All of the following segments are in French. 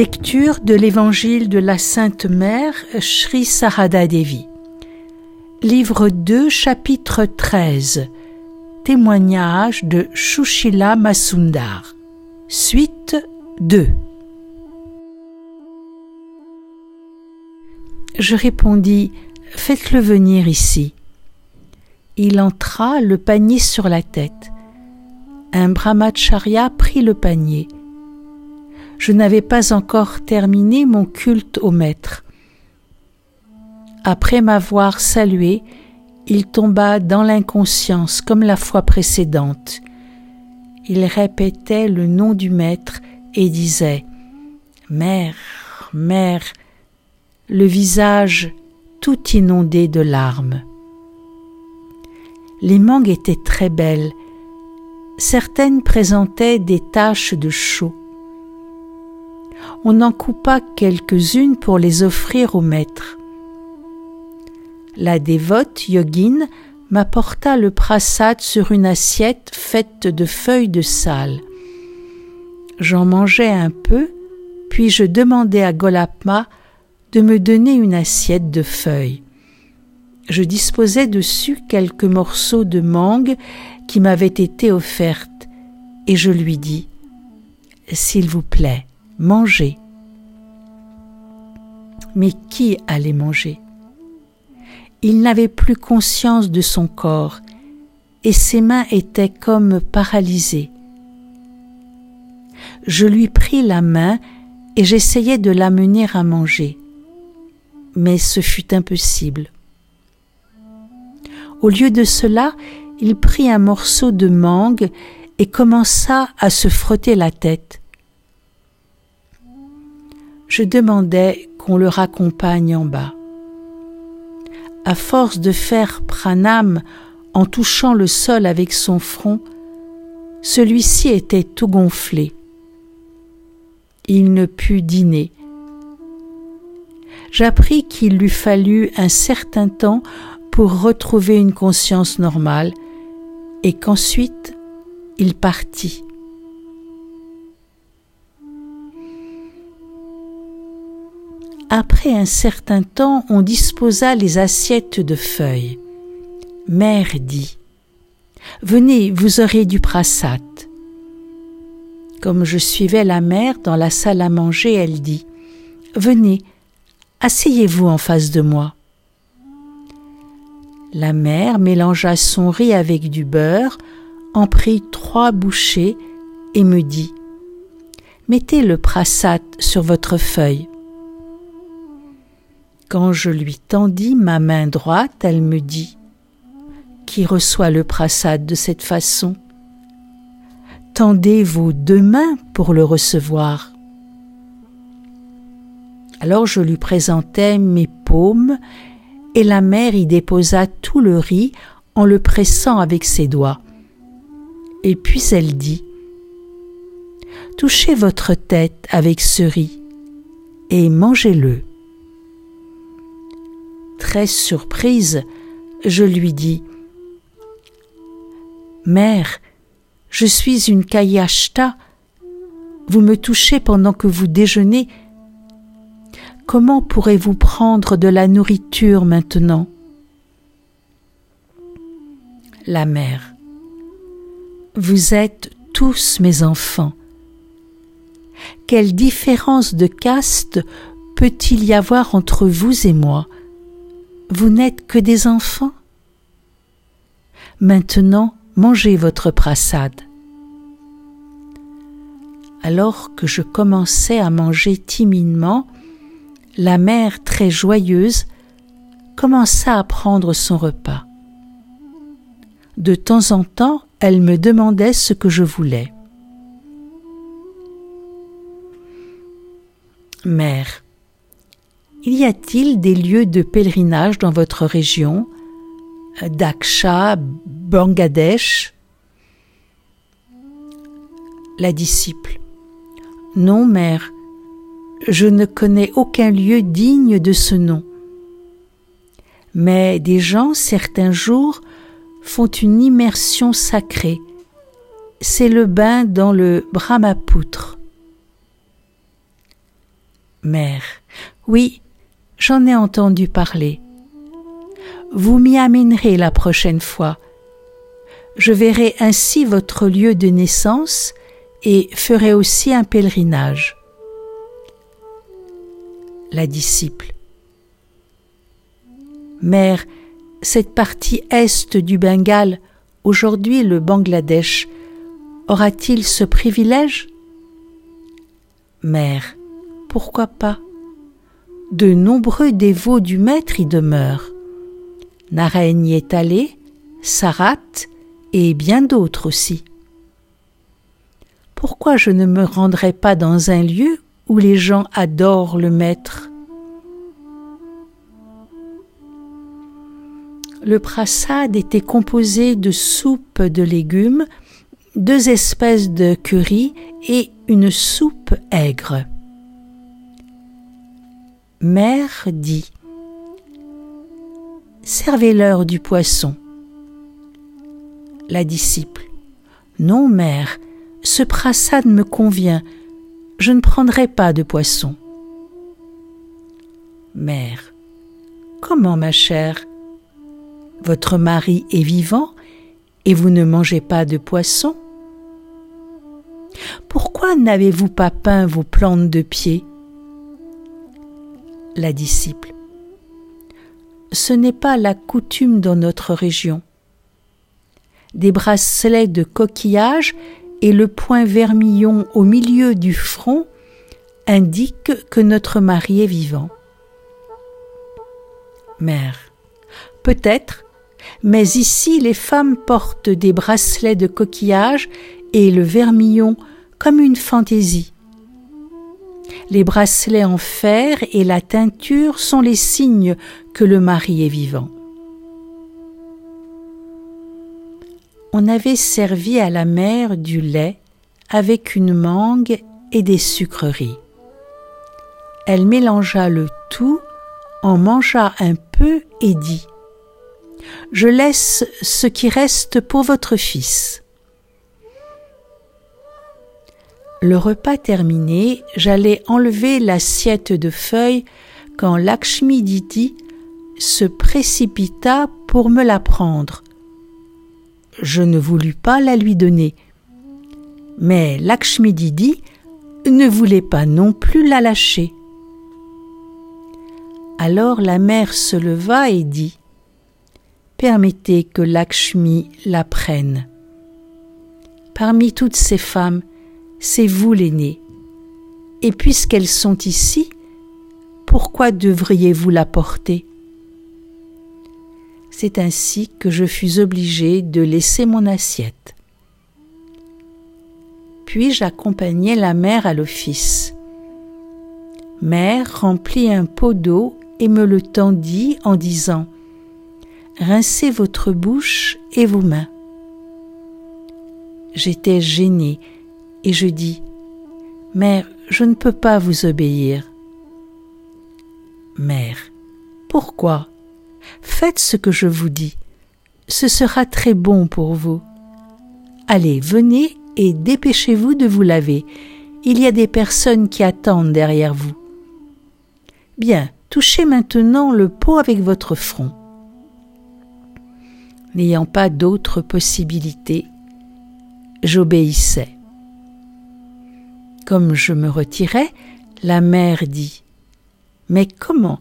Lecture de l'Évangile de la Sainte Mère Sri Sarada Devi. Livre 2, chapitre 13. Témoignage de Shushila Masundar. Suite 2. Je répondis Faites-le venir ici. Il entra, le panier sur la tête. Un brahmacharya prit le panier. Je n'avais pas encore terminé mon culte au maître. Après m'avoir salué, il tomba dans l'inconscience comme la fois précédente. Il répétait le nom du maître et disait Mère, mère, le visage tout inondé de larmes. Les mangues étaient très belles. Certaines présentaient des taches de chaux. On en coupa quelques-unes pour les offrir au maître. La dévote yogine m'apporta le prasad sur une assiette faite de feuilles de salle. J'en mangeai un peu, puis je demandai à Golapma de me donner une assiette de feuilles. Je disposais dessus quelques morceaux de mangue qui m'avaient été offertes, et je lui dis S'il vous plaît, mangez. Mais qui allait manger? Il n'avait plus conscience de son corps, et ses mains étaient comme paralysées. Je lui pris la main et j'essayais de l'amener à manger mais ce fut impossible. Au lieu de cela, il prit un morceau de mangue et commença à se frotter la tête. Je demandais qu'on le raccompagne en bas. À force de faire pranam en touchant le sol avec son front, celui-ci était tout gonflé. Il ne put dîner j'appris qu'il lui fallut un certain temps pour retrouver une conscience normale et qu'ensuite il partit. Après un certain temps, on disposa les assiettes de feuilles. Mère dit Venez, vous aurez du prasat. Comme je suivais la mère dans la salle à manger, elle dit Venez, Asseyez-vous en face de moi. La mère mélangea son riz avec du beurre, en prit trois bouchées et me dit Mettez le prasat sur votre feuille. Quand je lui tendis ma main droite, elle me dit Qui reçoit le prasat de cette façon? Tendez vos deux mains pour le recevoir. Alors je lui présentai mes paumes, et la mère y déposa tout le riz en le pressant avec ses doigts. Et puis elle dit Touchez votre tête avec ce riz et mangez-le. Très surprise, je lui dis Mère, je suis une kayashta. Vous me touchez pendant que vous déjeunez comment pourrez-vous prendre de la nourriture maintenant? La mère. Vous êtes tous mes enfants. Quelle différence de caste peut-il y avoir entre vous et moi? Vous n'êtes que des enfants Maintenant, mangez votre prasad. Alors que je commençais à manger timidement, la mère, très joyeuse, commença à prendre son repas. De temps en temps, elle me demandait ce que je voulais. Mère, y a-t-il des lieux de pèlerinage dans votre région? Daksha, Bangladesh? La disciple. Non, mère, je ne connais aucun lieu digne de ce nom. Mais des gens, certains jours, font une immersion sacrée. C'est le bain dans le Brahmapoutre. Mère, oui, j'en ai entendu parler. Vous m'y amènerez la prochaine fois. Je verrai ainsi votre lieu de naissance et ferai aussi un pèlerinage. La disciple. Mère, cette partie est du Bengale, aujourd'hui le Bangladesh, aura-t-il ce privilège? Mère, pourquoi pas? De nombreux dévots du Maître y demeurent. Narayan y est allé, Sarat et bien d'autres aussi. Pourquoi je ne me rendrais pas dans un lieu où les gens adorent le Maître? Le prasad était composé de soupe de légumes, deux espèces de curry et une soupe aigre. Mère dit Servez-leur du poisson. La disciple Non, mère, ce prasad me convient, je ne prendrai pas de poisson. Mère Comment, ma chère? Votre mari est vivant et vous ne mangez pas de poisson? Pourquoi n'avez-vous pas peint vos plantes de pied? La disciple. Ce n'est pas la coutume dans notre région. Des bracelets de coquillage et le point vermillon au milieu du front indiquent que notre mari est vivant. Mère, peut-être mais ici les femmes portent des bracelets de coquillage et le vermillon comme une fantaisie. Les bracelets en fer et la teinture sont les signes que le mari est vivant. On avait servi à la mère du lait avec une mangue et des sucreries. Elle mélangea le tout, en mangea un peu et dit je laisse ce qui reste pour votre fils. Le repas terminé, j'allais enlever l'assiette de feuilles quand Lakshmi Didi se précipita pour me la prendre. Je ne voulus pas la lui donner. Mais Lakshmi Didi ne voulait pas non plus la lâcher. Alors la mère se leva et dit permettez que Lakshmi la prenne. Parmi toutes ces femmes, c'est vous l'aînée. Et puisqu'elles sont ici, pourquoi devriez-vous la porter? C'est ainsi que je fus obligé de laisser mon assiette. Puis j'accompagnai la mère à l'office. Mère remplit un pot d'eau et me le tendit en disant rincez votre bouche et vos mains. J'étais gênée et je dis, Mère, je ne peux pas vous obéir. Mère, pourquoi? Faites ce que je vous dis, ce sera très bon pour vous. Allez, venez et dépêchez-vous de vous laver, il y a des personnes qui attendent derrière vous. Bien, touchez maintenant le pot avec votre front n'ayant pas d'autre possibilité, j'obéissais. Comme je me retirais, la mère dit Mais comment?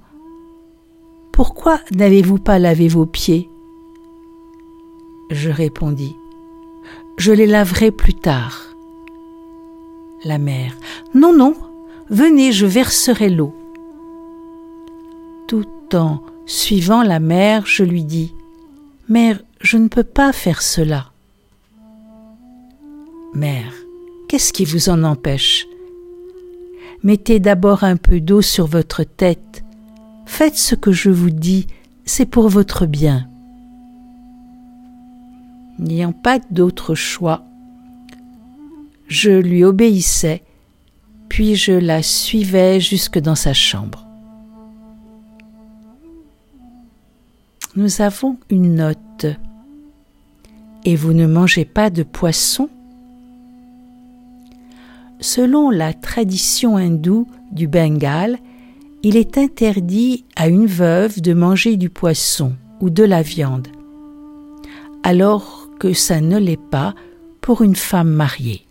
Pourquoi n'avez-vous pas lavé vos pieds? Je répondis Je les laverai plus tard. La mère Non, non, venez, je verserai l'eau. Tout en suivant la mère, je lui dis Mère, je ne peux pas faire cela. Mère, qu'est-ce qui vous en empêche? Mettez d'abord un peu d'eau sur votre tête. Faites ce que je vous dis, c'est pour votre bien. N'ayant pas d'autre choix, je lui obéissais, puis je la suivais jusque dans sa chambre. nous avons une note. Et vous ne mangez pas de poisson? Selon la tradition hindoue, du Bengale, il est interdit à une veuve de manger du poisson ou de la viande, alors que ça ne l'est pas pour une femme mariée.